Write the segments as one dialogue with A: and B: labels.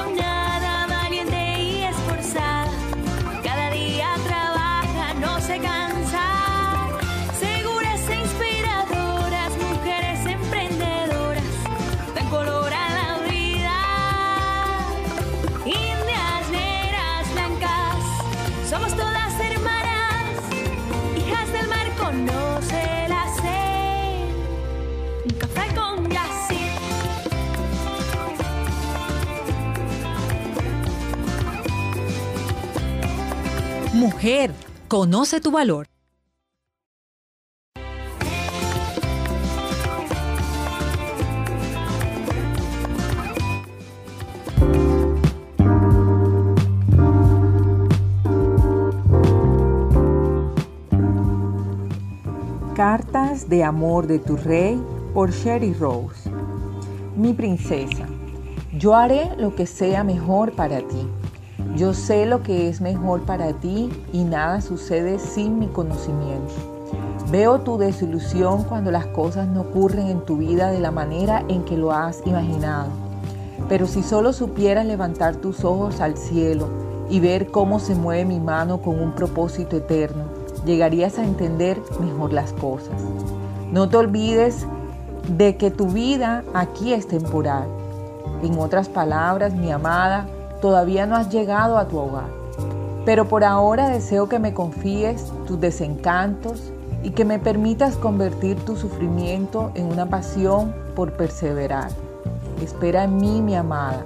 A: you now. Conoce
B: tu valor.
C: Cartas de amor de tu rey por Sherry Rose. Mi princesa, yo haré lo que sea mejor para ti. Yo sé lo que es mejor para ti y nada sucede sin mi conocimiento. Veo tu desilusión cuando las cosas no ocurren en tu vida de la manera en que lo has imaginado. Pero si solo supieras levantar tus ojos al cielo y ver cómo se mueve mi mano con un propósito eterno, llegarías a entender mejor las cosas. No te olvides de que tu vida aquí es temporal. En otras palabras, mi amada, todavía no has llegado a tu hogar. Pero por ahora deseo que me confíes tus desencantos y que me permitas convertir tu sufrimiento en una pasión por perseverar. Espera en mí, mi amada.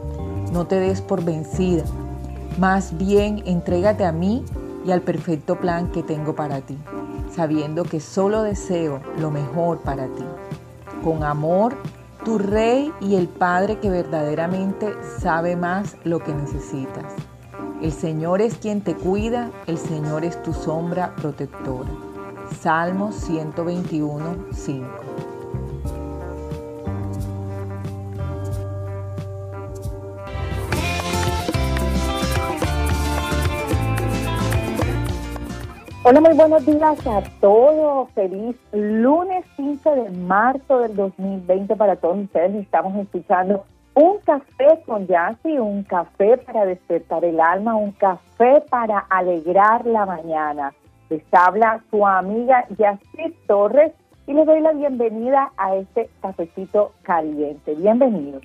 C: No te des por vencida. Más bien, entrégate a mí y al perfecto plan que tengo para ti, sabiendo que solo deseo lo mejor para ti. Con amor, tu rey y el Padre que verdaderamente sabe más lo que necesitas. El Señor es quien te cuida, el Señor es tu sombra protectora. Salmos 121, 5.
D: Hola, muy buenos días a todos. Feliz lunes 15 de marzo del 2020 para todos ustedes. Estamos escuchando un café con Yassi, un café para despertar el alma, un café para alegrar la mañana. Les habla su amiga Yassi Torres y les doy la bienvenida a este cafecito caliente. Bienvenidos.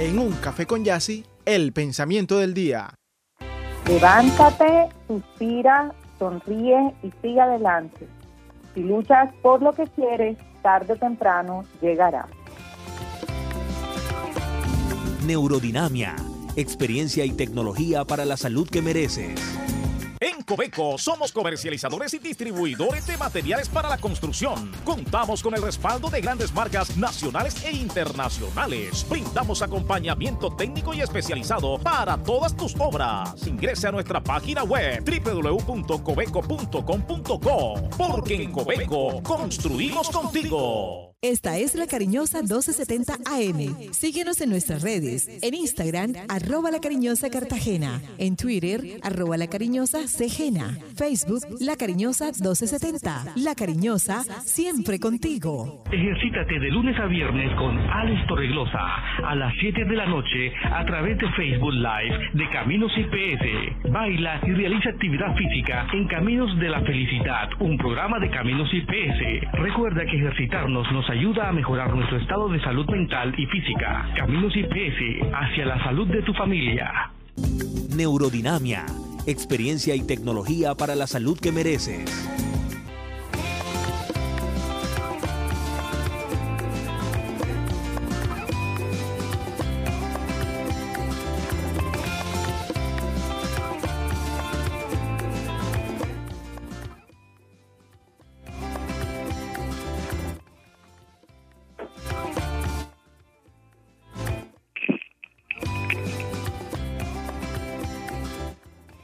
E: En un café con Yassi, el pensamiento del día.
D: Levántate, suspira, sonríe y sigue adelante. Si luchas por lo que quieres, tarde o temprano llegará.
F: Neurodinamia, experiencia y tecnología para la salud que mereces.
G: Cobeco somos comercializadores y distribuidores de materiales para la construcción. Contamos con el respaldo de grandes marcas nacionales e internacionales. Brindamos acompañamiento técnico y especializado para todas tus obras. Ingrese a nuestra página web www.cobeco.com.co porque en Cobeco construimos contigo.
B: Esta es la cariñosa 1270 AM. Síguenos en nuestras redes. En Instagram, arroba la cariñosa Cartagena. En Twitter, arroba la cariñosa Cegena. Facebook, la cariñosa 1270. La cariñosa, siempre contigo.
H: Ejercítate de lunes a viernes con Alex Torreglosa a las 7 de la noche a través de Facebook Live de Caminos IPS. Baila y realiza actividad física en Caminos de la Felicidad, un programa de Caminos IPS. Recuerda que ejercitarnos nos ayuda a mejorar nuestro estado de salud mental y física. Caminos IPS hacia la salud de tu familia.
F: Neurodinamia, experiencia y tecnología para la salud que mereces.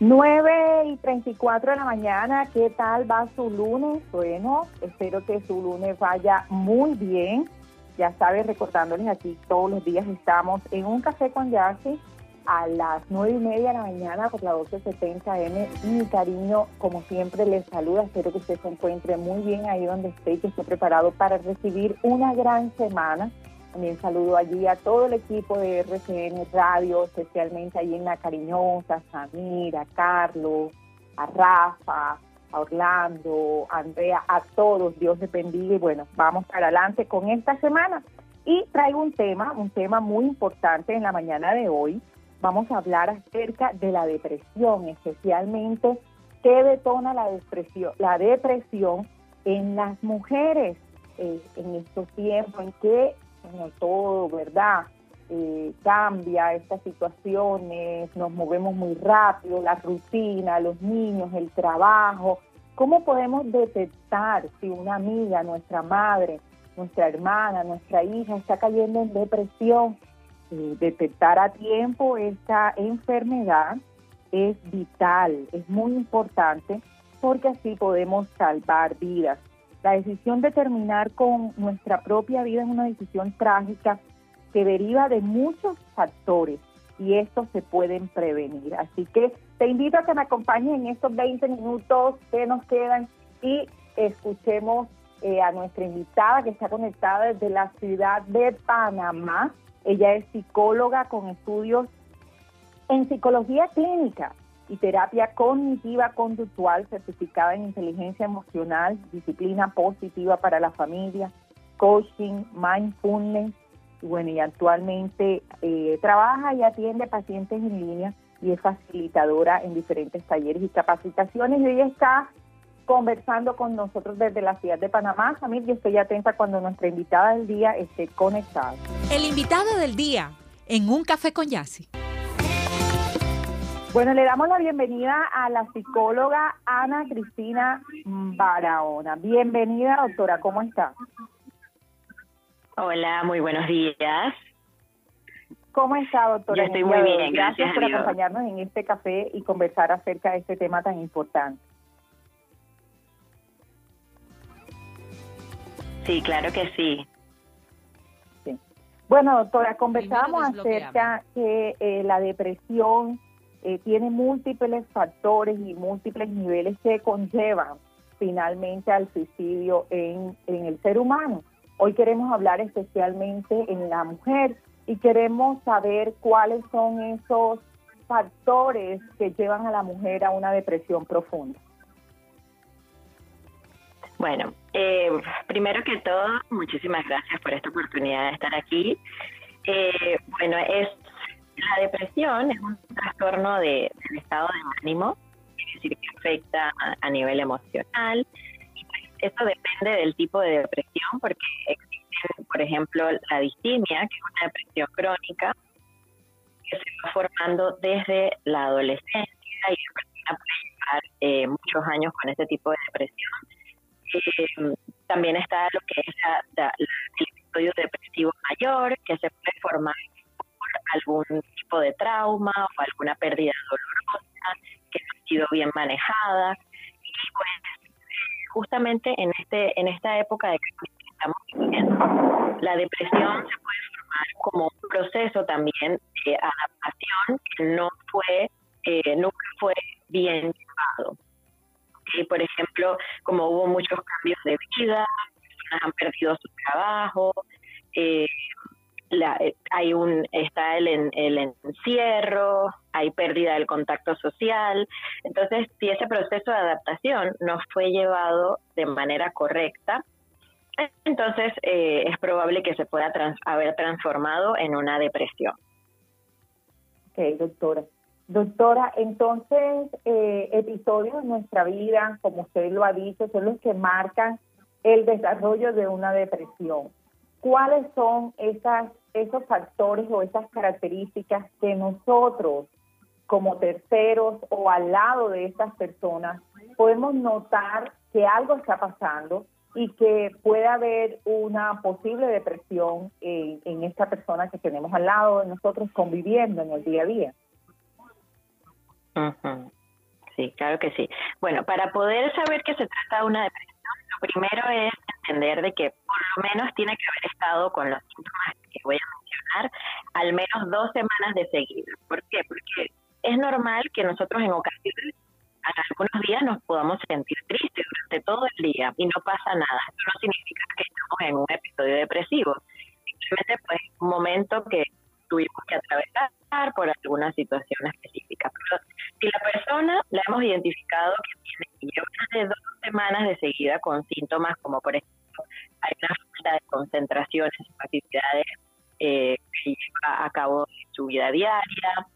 D: Nueve y 34 de la mañana, ¿qué tal va su lunes? Bueno, espero que su lunes vaya muy bien. Ya sabes, recordándoles aquí, todos los días estamos en un café con Yassi a las nueve y media de la mañana por la 1270 M. Y mi cariño, como siempre, les saluda. Espero que usted se encuentre muy bien ahí donde esté y que esté preparado para recibir una gran semana También saludo allí a todo el equipo de RCN Radio, especialmente allí en La Cariñosa, a Samir, a Carlos, a Rafa, a Orlando, a Andrea, a todos. Dios les bendiga y bueno, vamos para adelante con esta semana. Y traigo un tema, un tema muy importante en la mañana de hoy. Vamos a hablar acerca de la depresión, especialmente qué detona la depresión, la depresión en las mujeres eh, en estos tiempos, en que todo, ¿verdad? Eh, cambia estas situaciones, nos movemos muy rápido, la rutina, los niños, el trabajo. ¿Cómo podemos detectar si una amiga, nuestra madre, nuestra hermana, nuestra hija está cayendo en depresión? Eh, detectar a tiempo esta enfermedad es vital, es muy importante porque así podemos salvar vidas. La decisión de terminar con nuestra propia vida es una decisión trágica que deriva de muchos factores y estos se pueden prevenir. Así que te invito a que me acompañes en estos 20 minutos que nos quedan y escuchemos eh, a nuestra invitada que está conectada desde la ciudad de Panamá. Ella es psicóloga con estudios en psicología clínica y terapia cognitiva conductual certificada en inteligencia emocional, disciplina positiva para la familia, coaching, mindfulness, y bueno, y actualmente eh, trabaja y atiende pacientes en línea y es facilitadora en diferentes talleres y capacitaciones y ella está conversando con nosotros desde la ciudad de Panamá. Samir, yo estoy atenta cuando nuestra invitada del día esté conectada.
B: El invitado del día en Un Café con Yassi.
D: Bueno, le damos la bienvenida a la psicóloga Ana Cristina Barahona. Bienvenida, doctora, ¿cómo está?
I: Hola, muy buenos días.
D: ¿Cómo está, doctora?
I: Yo estoy muy bien,
D: gracias,
I: gracias
D: por
I: Dios.
D: acompañarnos en este café y conversar acerca de este tema tan importante.
I: Sí, claro que sí.
D: Bueno, doctora, conversábamos acerca que eh, la depresión eh, tiene múltiples factores y múltiples niveles que conllevan finalmente al suicidio en, en el ser humano. Hoy queremos hablar especialmente en la mujer y queremos saber cuáles son esos factores que llevan a la mujer a una depresión profunda.
I: Bueno, eh, primero que todo, muchísimas gracias por esta oportunidad de estar aquí. Eh, bueno, es la depresión es un trastorno de, del estado de ánimo, es decir, que afecta a, nivel emocional. Y pues, eso depende del tipo de depresión, porque existe, por ejemplo, la distimia, que es una depresión crónica, que se va formando desde la adolescencia y la persona puede llevar eh, muchos años con este tipo de depresión. Eh, también está lo que es la- la- el episodio depresivo mayor, que se puede formar algún tipo de trauma o alguna pérdida dolorosa que no ha sido bien manejada. Y pues justamente en este en esta época de que estamos viviendo, la depresión se puede formar como un proceso también de adaptación que no fue, eh, nunca fue bien llevado. Y, por ejemplo, como hubo muchos cambios de vida, personas han perdido su trabajo, eh, la- eh, hay un está el, en- el encierro, hay pérdida del contacto social. Entonces, si ese proceso de adaptación no fue llevado de manera correcta, entonces eh, es probable que se pueda trans- haber transformado en una depresión.
D: Ok, doctora. Doctora, entonces, eh, episodios en nuestra vida, como usted lo ha dicho, son los que marcan el desarrollo de una depresión. ¿Cuáles son esas, esos factores o esas características que nosotros, como terceros o al lado de estas personas, podemos notar que algo está pasando y que puede haber una posible depresión en, esta persona que tenemos al lado de nosotros conviviendo en el día a día?
I: Ujú. Sí, claro que sí. Bueno, para poder saber que se trata de una depresión, lo primero es entender de que por lo menos tiene que haber estado con los síntomas voy a mencionar al menos dos semanas de seguida. ¿Por qué? Porque es normal que nosotros en ocasiones, algunos días nos podamos sentir tristes durante todo el día y no pasa nada. Eso no significa que estamos en un episodio depresivo. simplemente pues un momento que tuvimos que atravesar por alguna situación específica. Pero si la persona la hemos identificado que tiene lleva de dos semanas de seguida con síntomas como por ejemplo hay una falta de concentración en sus eh, lleva a cabo su vida diaria,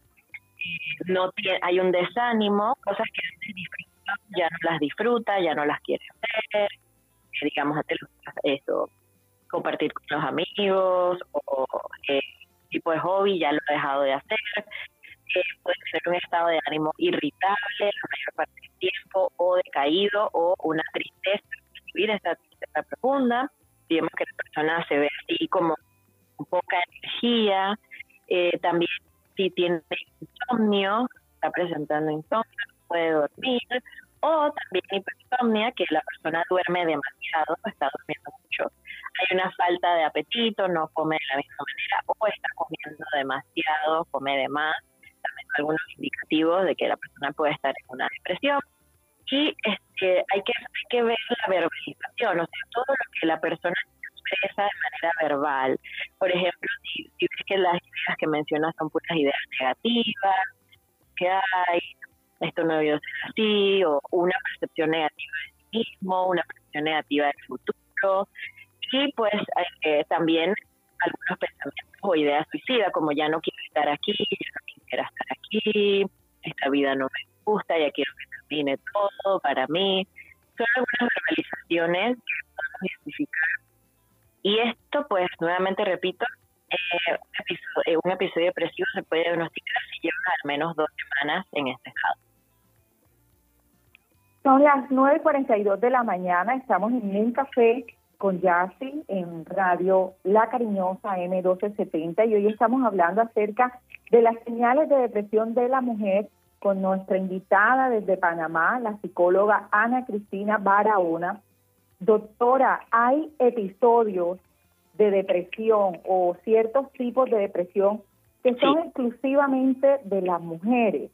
I: eh, no tiene, hay un desánimo, cosas que antes disfrutaba, ya no las disfruta, ya no las quiere hacer, eh, digamos, antes eso, compartir con los amigos o eh, tipo de hobby ya lo ha dejado de hacer. Eh, puede ser un estado de ánimo irritable la mayor parte del tiempo o decaído o una tristeza, vivir esta tristeza profunda. Vemos que la persona se ve así como poca energía. Eh, también si tiene insomnio, está presentando insomnio, no puede dormir. O también hipersomnia, que la persona duerme demasiado, está durmiendo mucho hay una falta de apetito, no come de la misma manera o está comiendo demasiado, come de más. También algunos indicativos de que la persona puede estar en una depresión. Y este, que, hay que ver la verbalización, o sea, todo lo que la persona expresa de manera verbal. Por ejemplo, si, ves que las ideas que mencionas son puras ideas negativas, que hay, esto no debió ser así, o una percepción negativa de sí mismo, una percepción negativa del futuro, y pues eh, también algunos pensamientos o ideas suicidas, como ya no quiero estar aquí, ya no quiero estar aquí, esta vida no me gusta, ya quiero que termine todo para mí. Son algunas verbalizaciones que podemos identificar. Y esto, pues, nuevamente repito, eh, un, episodio, eh, depresivo se puede diagnosticar si lleva al menos dos semanas en este estado.
D: Son las 9.42 de la mañana, estamos en un café con Yassi en Radio La Cariñosa M1270 y hoy estamos hablando acerca de las señales de depresión de la mujer con nuestra invitada desde Panamá, la psicóloga Ana Cristina Barahona. Doctora, ¿hay episodios de depresión o ciertos tipos de depresión que son exclusivamente de las mujeres?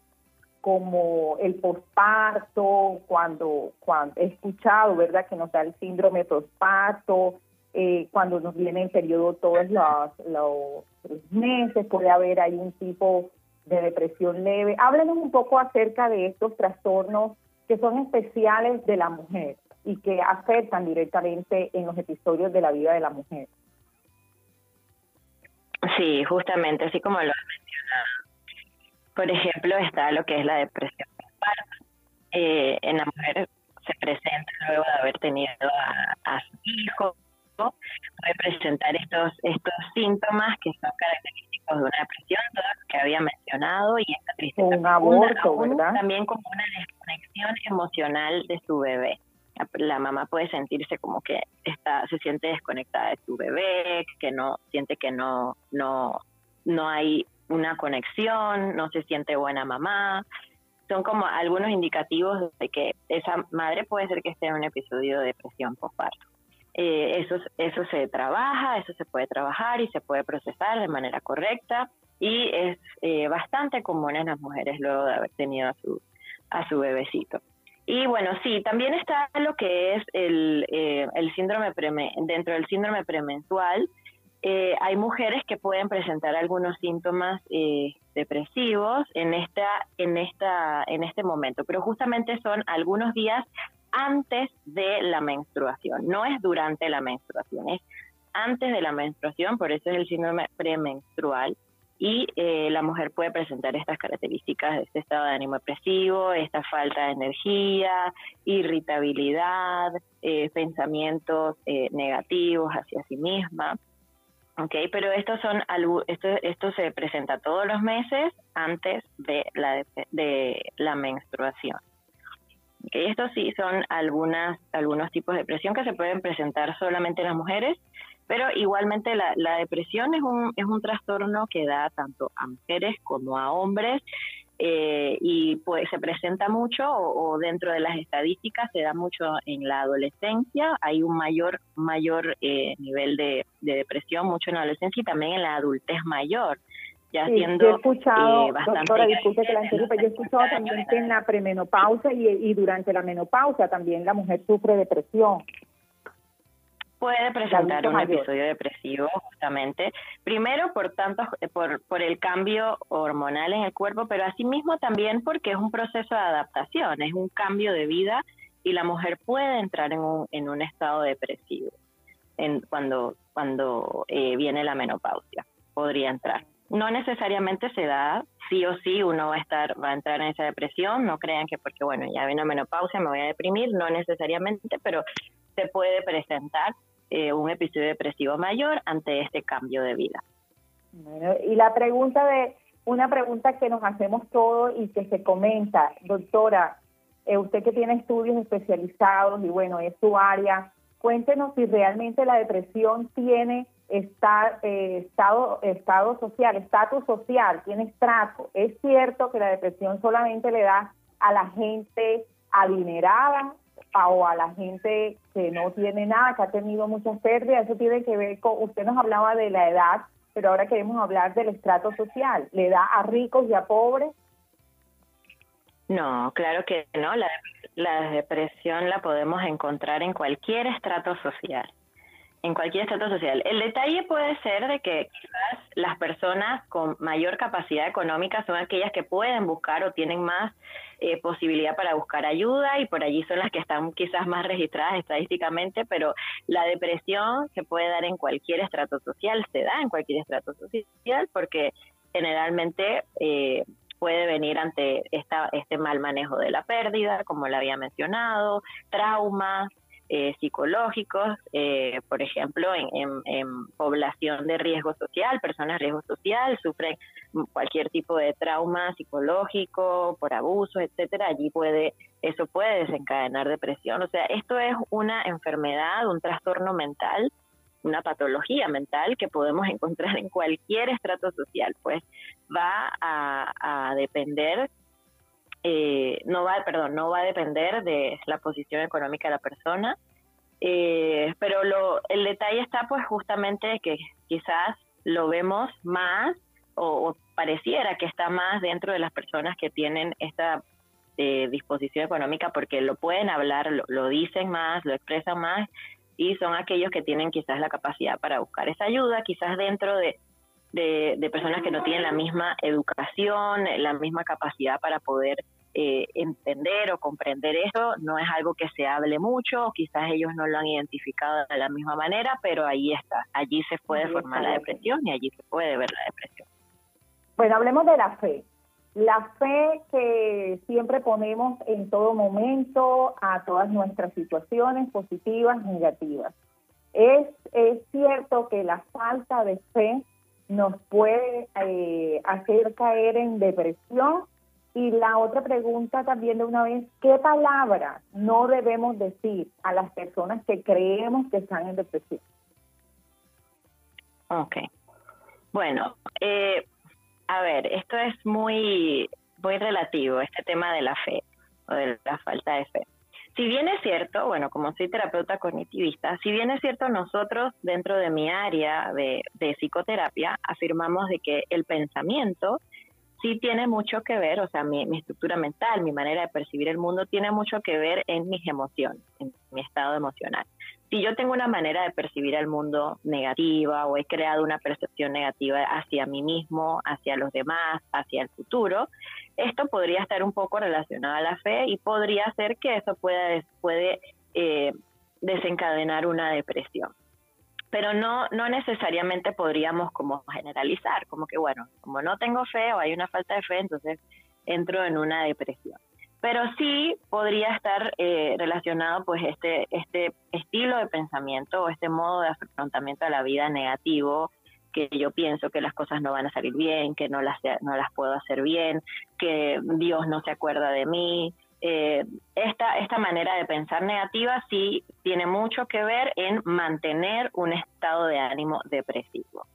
D: como el posparto, cuando, cuando he escuchado, ¿verdad?, que nos da el síndrome posparto, eh, cuando nos viene el periodo todos los, los, meses, puede haber ahí un tipo de depresión leve. Háblenos un poco acerca de estos trastornos que son especiales de la mujer y que afectan directamente en los episodios de la vida de la mujer.
I: Sí, justamente, así como lo has mencionado por ejemplo, está lo que es la depresión eh, en la mujer se presenta luego de haber tenido a, su hijo, puede presentar estos, estos síntomas que son característicos de una depresión, todos los que había mencionado, y esta tristeza.
D: Un aborto, ¿verdad?
I: También como una desconexión emocional de su bebé. La, mamá puede sentirse como que está, se siente desconectada de su bebé, que no siente que no, no, no hay una conexión, no se siente buena mamá. Son como algunos indicativos de que esa madre puede ser que esté en un episodio de depresión postparto. Eh, eso, eso se trabaja, eso se puede trabajar y se puede procesar de manera correcta y es eh, bastante común en las mujeres luego de haber tenido a su, a su bebecito. Y bueno, sí, también está lo que es el, eh, el síndrome dentro del síndrome premenstrual, eh, hay mujeres que pueden presentar algunos síntomas eh, depresivos en esta, en esta, en este momento, pero justamente son algunos días antes de la menstruación, no es durante la menstruación, es antes de la menstruación, por eso es el síndrome premenstrual y eh, la mujer puede presentar estas características este estado de ánimo depresivo, esta falta de energía, irritabilidad, pensamientos negativos hacia sí misma. Ok, pero estos son esto, esto se presenta todos los meses antes de la, de la menstruación. Okay, estos sí son algunas, algunos tipos de depresión que se pueden presentar solamente en las mujeres, pero igualmente la, la depresión es un, es un trastorno que da tanto a mujeres como a hombres eh, y pues se presenta mucho o, dentro de las estadísticas se da mucho en la adolescencia, hay un mayor mayor eh, nivel de, depresión mucho en la adolescencia y también en la adultez mayor. Ya siendo,
D: yo he escuchado, eh, doctora, disculpe que la interrumpa, yo he escuchado también que en la premenopausa y, y durante la menopausa también la mujer sufre depresión.
I: Puede presentar un episodio depresivo justamente, primero por tantos, por, por el cambio hormonal en el cuerpo, pero asimismo también porque es un proceso de adaptación, es un cambio de vida y la mujer puede entrar en un, en un estado depresivo en, cuando, cuando eh, viene la menopausia, podría entrar. No necesariamente se da, sí o sí uno va a estar, va a entrar en esa depresión, no crean que porque bueno, ya viene la menopausia me voy a deprimir, no necesariamente, pero se puede presentar eh, un episodio depresivo mayor ante este cambio de vida.
D: y la pregunta de, una pregunta que nos hacemos todos y que se comenta, doctora, eh, usted que tiene estudios especializados y bueno, es su área, cuéntenos si realmente la depresión tiene está, eh, estado, estado social, estatus social, tiene estrato. Es cierto que la depresión solamente le da a la gente adinerada o a la gente que no tiene nada, que ha tenido muchas pérdidas. Eso tiene que ver con, usted nos hablaba de la edad, pero ahora queremos hablar del estrato social. ¿Le da a ricos y a pobres?
I: No, claro que no. La, la depresión la podemos encontrar en cualquier estrato social. En cualquier estrato social. El detalle puede ser de que quizás las personas con mayor capacidad económica son aquellas que pueden buscar o tienen más eh, posibilidad para buscar ayuda y por allí son las que están quizás más registradas estadísticamente, pero la depresión se puede dar en cualquier estrato social, se da en cualquier estrato social porque generalmente eh, puede venir ante esta, este mal manejo de la pérdida, como le había mencionado, traumas eh, psicológicos, eh, por ejemplo, en, población de riesgo social, personas de riesgo social sufren cualquier tipo de trauma psicológico por abuso, etcétera, allí puede eso puede desencadenar depresión, o sea, esto es una enfermedad, un trastorno mental una patología mental que podemos encontrar en cualquier estrato social, pues va a, depender, eh, no va, perdón, no va a depender de la posición económica de la persona, eh, pero lo, el detalle está pues justamente que quizás lo vemos más o, pareciera que está más dentro de las personas que tienen esta eh, disposición económica porque lo pueden hablar, lo, lo, dicen más, lo expresan más y son aquellos que tienen quizás la capacidad para buscar esa ayuda, quizás dentro de, de, personas que no tienen la misma educación, la misma capacidad para poder eh, entender o comprender eso, no es algo que se hable mucho, quizás ellos no lo han identificado de la misma manera, pero ahí está, allí se puede formar la depresión y allí se puede ver la depresión.
D: Bueno, hablemos de la fe la fe que siempre ponemos en todo momento a todas nuestras situaciones positivas, negativas. Es, es cierto que la falta de fe nos puede eh, hacer caer en depresión. Y la otra pregunta también de una vez, ¿qué palabra no debemos decir a las personas que creemos que están en depresión?
I: Ok. Bueno, eh, a ver, esto es muy, muy relativo, este tema de la fe o de la falta de fe. Si bien es cierto, bueno, como soy terapeuta cognitivista, si bien es cierto, nosotros dentro de mi área de, de psicoterapia afirmamos de que el pensamiento sí tiene mucho que ver, o sea, mi, estructura mental, mi manera de percibir el mundo tiene mucho que ver en mis emociones, en mi estado emocional si yo tengo una manera de percibir el mundo negativa o he creado una percepción negativa hacia mí mismo, hacia los demás, hacia el futuro, esto podría estar un poco relacionado a la fe y podría ser que eso pueda, puede eh, desencadenar una depresión. Pero no, no necesariamente podríamos como generalizar, como que bueno, como no tengo fe o hay una falta de fe, entonces entro en una depresión pero sí podría estar eh, relacionado pues este este estilo de pensamiento o este modo de afrontamiento a la vida negativo que yo pienso que las cosas no van a salir bien, que no las no las puedo hacer bien, que Dios no se acuerda de mí. Eh, esta esta manera de pensar negativa sí tiene mucho que ver en mantener un estado de ánimo depresivo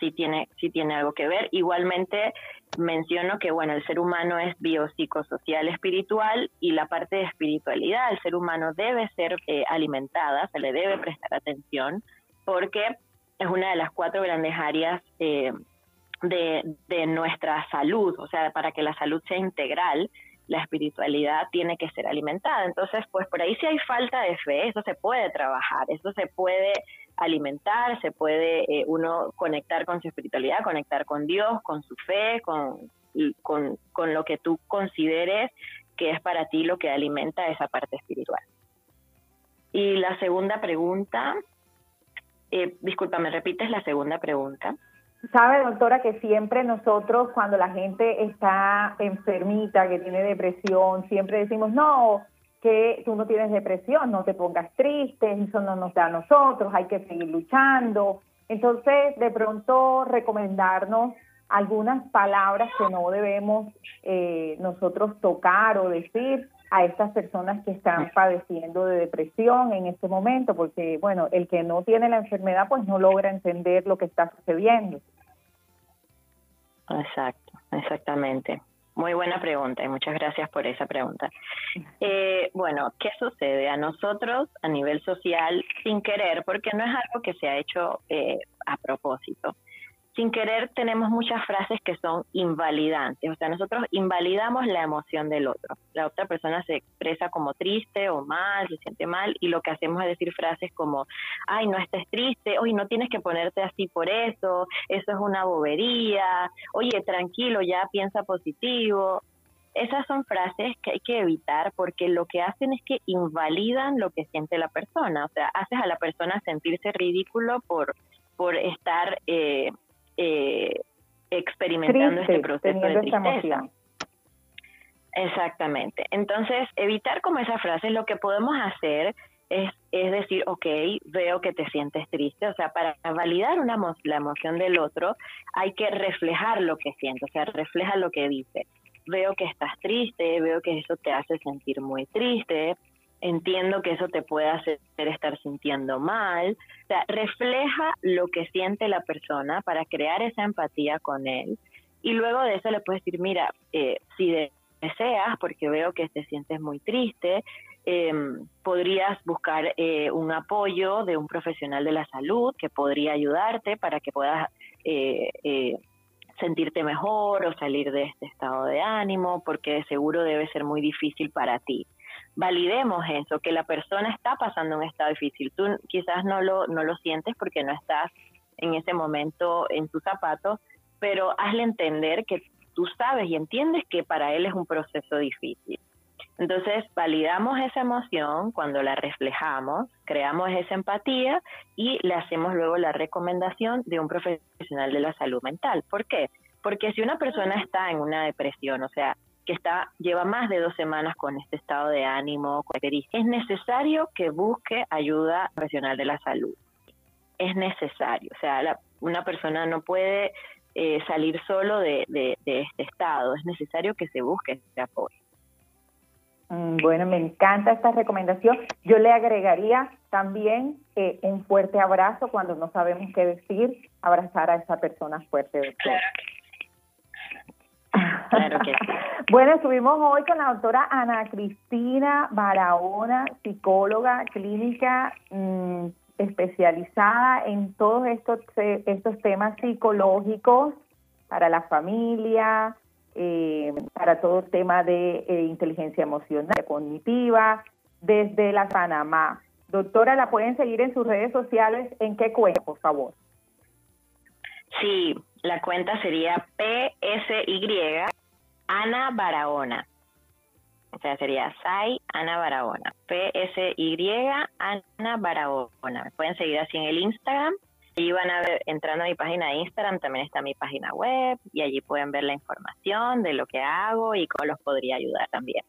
I: sí tiene, sí tiene algo que ver. Igualmente menciono que bueno, el ser humano es biopsicosocial espiritual y la parte de espiritualidad, el ser humano debe ser eh, alimentada, se le debe prestar atención porque es una de las cuatro grandes áreas eh, de, de nuestra salud, o sea, para que la salud sea integral, la espiritualidad tiene que ser alimentada. Entonces, pues por ahí si hay falta de fe, eso se puede trabajar, eso se puede alimentar, se puede eh, uno conectar con su espiritualidad, conectar con Dios, con su fe, con, con, con lo que tú consideres que es para ti lo que alimenta esa parte espiritual. Y la segunda pregunta, eh, disculpa, ¿me repites la segunda pregunta?
D: Sabe, doctora, que siempre nosotros cuando la gente está enfermita, que tiene depresión, siempre decimos, no, que tú no tienes depresión, no te pongas triste, eso no nos da a nosotros, hay que seguir luchando. Entonces, de pronto, recomendarnos algunas palabras que no debemos eh, nosotros tocar o decir a estas personas que están padeciendo de depresión en este momento, porque, bueno, el que no tiene la enfermedad, pues no logra entender lo que está sucediendo.
I: Exacto, exactamente. Muy buena pregunta y muchas gracias por esa pregunta. Eh, bueno, ¿qué sucede a nosotros a nivel social sin querer? Porque no es algo que se ha hecho eh, a propósito sin querer tenemos muchas frases que son invalidantes, o sea, nosotros invalidamos la emoción del otro. La otra persona se expresa como triste o mal, se siente mal y lo que hacemos es decir frases como, ay, no estés triste, oye, no tienes que ponerte así por eso, eso es una bobería, oye, tranquilo, ya piensa positivo. Esas son frases que hay que evitar porque lo que hacen es que invalidan lo que siente la persona, o sea, haces a la persona sentirse ridículo por por estar eh, eh, experimentando este proceso de tristeza. Exactamente. Entonces, evitar como esa frase, lo que podemos hacer es, es decir, ok, veo que te sientes triste, o sea, para validar una la emoción del otro hay que reflejar lo que siente, o sea, refleja lo que dice. Veo que estás triste, veo que eso te hace sentir muy triste, entiendo que eso te puede hacer estar sintiendo mal. O sea, refleja lo que siente la persona para crear esa empatía con él. Y luego de eso le puedes decir, mira, eh, si deseas, porque veo que te sientes muy triste, em, podrías buscar eh, un apoyo de un profesional de la salud que podría ayudarte para que puedas eh, sentirte mejor o salir de este estado de ánimo, porque seguro debe ser muy difícil para ti validemos eso, que la persona está pasando un estado difícil. Tú quizás no lo, no lo sientes porque no estás en ese momento en tus zapatos, pero hazle entender que tú sabes y entiendes que para él es un proceso difícil. Entonces, validamos esa emoción cuando la reflejamos, creamos esa empatía y le hacemos luego la recomendación de un profesional de la salud mental. ¿Por qué? Porque si una persona está en una depresión, o sea, que está lleva más de dos semanas con este estado de ánimo, es necesario que busque ayuda profesional de la salud. Es necesario, o sea, una persona no puede eh, salir solo de, este estado, es necesario que se busque este apoyo.
D: Mm, bueno, me encanta esta recomendación. Yo le agregaría también eh, un fuerte abrazo cuando no sabemos qué decir, abrazar a esa persona fuerte.
I: Claro
D: Bueno, estuvimos hoy con la doctora Ana Cristina Barahona, psicóloga clínica mm, especializada en todos estos, estos temas psicológicos para la familia, eh, para todo el tema de eh, inteligencia emocional, cognitiva, desde la Panamá. Doctora, la pueden seguir en sus redes sociales. ¿En qué cuenta, por favor?
I: Sí, la cuenta sería PSY Ana Barahona. O sea, sería Sai Ana Barahona. PSY Ana Barahona. Me pueden seguir así en el Instagram. Y van a ver, entrando a mi página de Instagram, también está mi página web y allí pueden ver la información de lo que hago y cómo los podría ayudar también.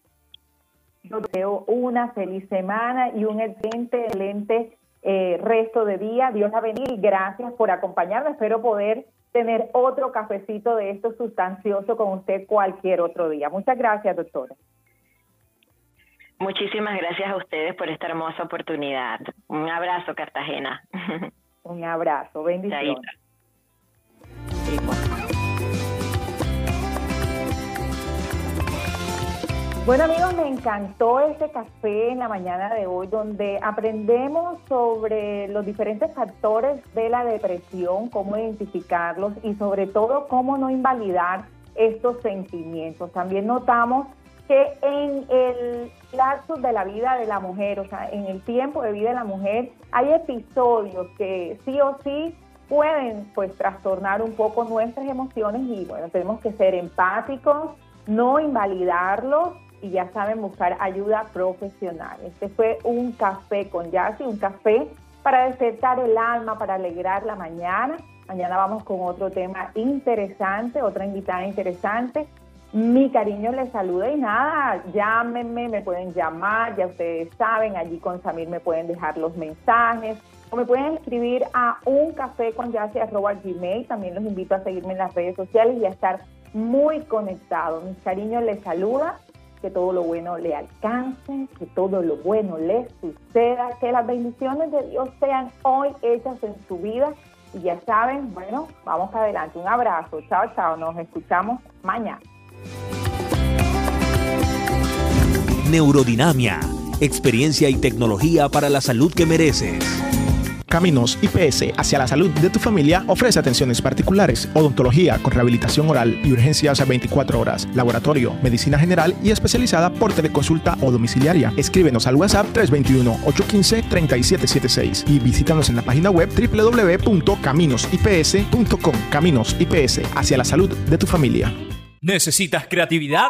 D: Yo deseo una feliz semana y un excelente, excelente eh, resto de día. Dios la bendiga y gracias por acompañarme. Espero poder tener otro cafecito de esto sustancioso con usted cualquier otro día. Muchas gracias, doctora.
I: Muchísimas gracias a ustedes por esta hermosa oportunidad. Un abrazo, Cartagena.
D: Un abrazo, bendiciones. Bueno amigos, me encantó este café en la mañana de hoy donde aprendemos sobre los diferentes factores de la depresión, cómo identificarlos y sobre todo cómo no invalidar estos sentimientos. También notamos que en el lapso de la vida de la mujer, o sea, en el tiempo de vida de la mujer, hay episodios que sí o sí pueden pues trastornar un poco nuestras emociones y bueno, tenemos que ser empáticos, no invalidarlos y ya saben buscar ayuda profesional. Este fue un café con Yassi, un café para despertar el alma, para alegrar la mañana. Mañana vamos con otro tema interesante, otra invitada interesante. Mi cariño les saluda y nada, llámenme, me pueden llamar, ya ustedes saben, allí con Samir me pueden dejar los mensajes o me pueden escribir a un café con gmail. También los invito a seguirme en las redes sociales y a estar muy conectados. Mi cariño les saluda, que todo lo bueno le alcance, que todo lo bueno les suceda, que las bendiciones de Dios sean hoy hechas en su vida. Y ya saben, bueno, vamos adelante. Un abrazo. Chao, chao. Nos escuchamos mañana.
F: Neurodinamia, experiencia y tecnología para la salud que mereces.
E: Caminos IPS hacia la salud de tu familia ofrece atenciones particulares, odontología con rehabilitación oral y urgencias a 24 horas, laboratorio, medicina general y especializada por teleconsulta o domiciliaria. Escríbenos al WhatsApp 321-815-3776 y visítanos en la página web www.caminosips.com. Caminos IPS hacia la salud de tu familia.
J: ¿Necesitas creatividad?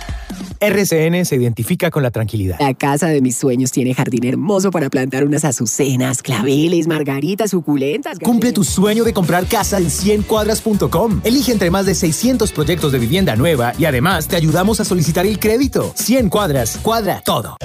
K: RCN se identifica con la tranquilidad.
L: La casa de mis sueños tiene jardín hermoso para plantar unas azucenas, claveles, margaritas, suculentas.
K: Cumple tu sueño de comprar casa en 100cuadras.com. Elige entre más de 600 proyectos de vivienda nueva y además te ayudamos a solicitar el crédito. 100 cuadras, cuadra todo.